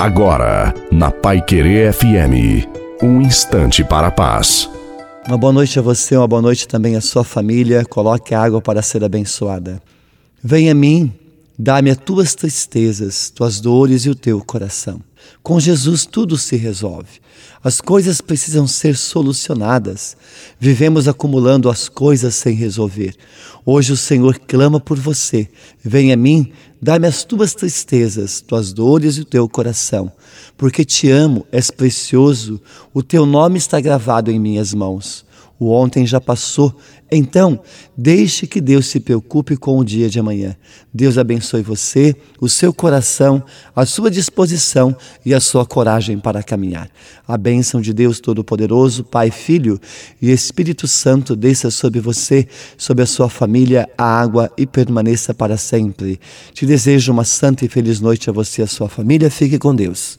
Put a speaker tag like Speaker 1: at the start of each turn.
Speaker 1: Agora, na Pai Querer FM, um instante para a paz.
Speaker 2: Uma boa noite a você, uma boa noite também à sua família. Coloque água para ser abençoada. Venha a mim, dá-me as tuas tristezas, tuas dores e o teu coração. Com Jesus tudo se resolve. As coisas precisam ser solucionadas. Vivemos acumulando as coisas sem resolver. Hoje o Senhor clama por você. Venha a mim, dá-me as tuas tristezas, tuas dores e o teu coração. Porque te amo, és precioso, o teu nome está gravado em minhas mãos. O ontem já passou, então deixe que Deus se preocupe com o dia de amanhã. Deus abençoe você, o seu coração, a sua disposição e a sua coragem para caminhar. A bênção de Deus Todo-Poderoso, Pai, Filho e Espírito Santo desça sobre você, sobre a sua família, a água e permaneça para sempre. Te desejo uma santa e feliz noite a você e a sua família. Fique com Deus.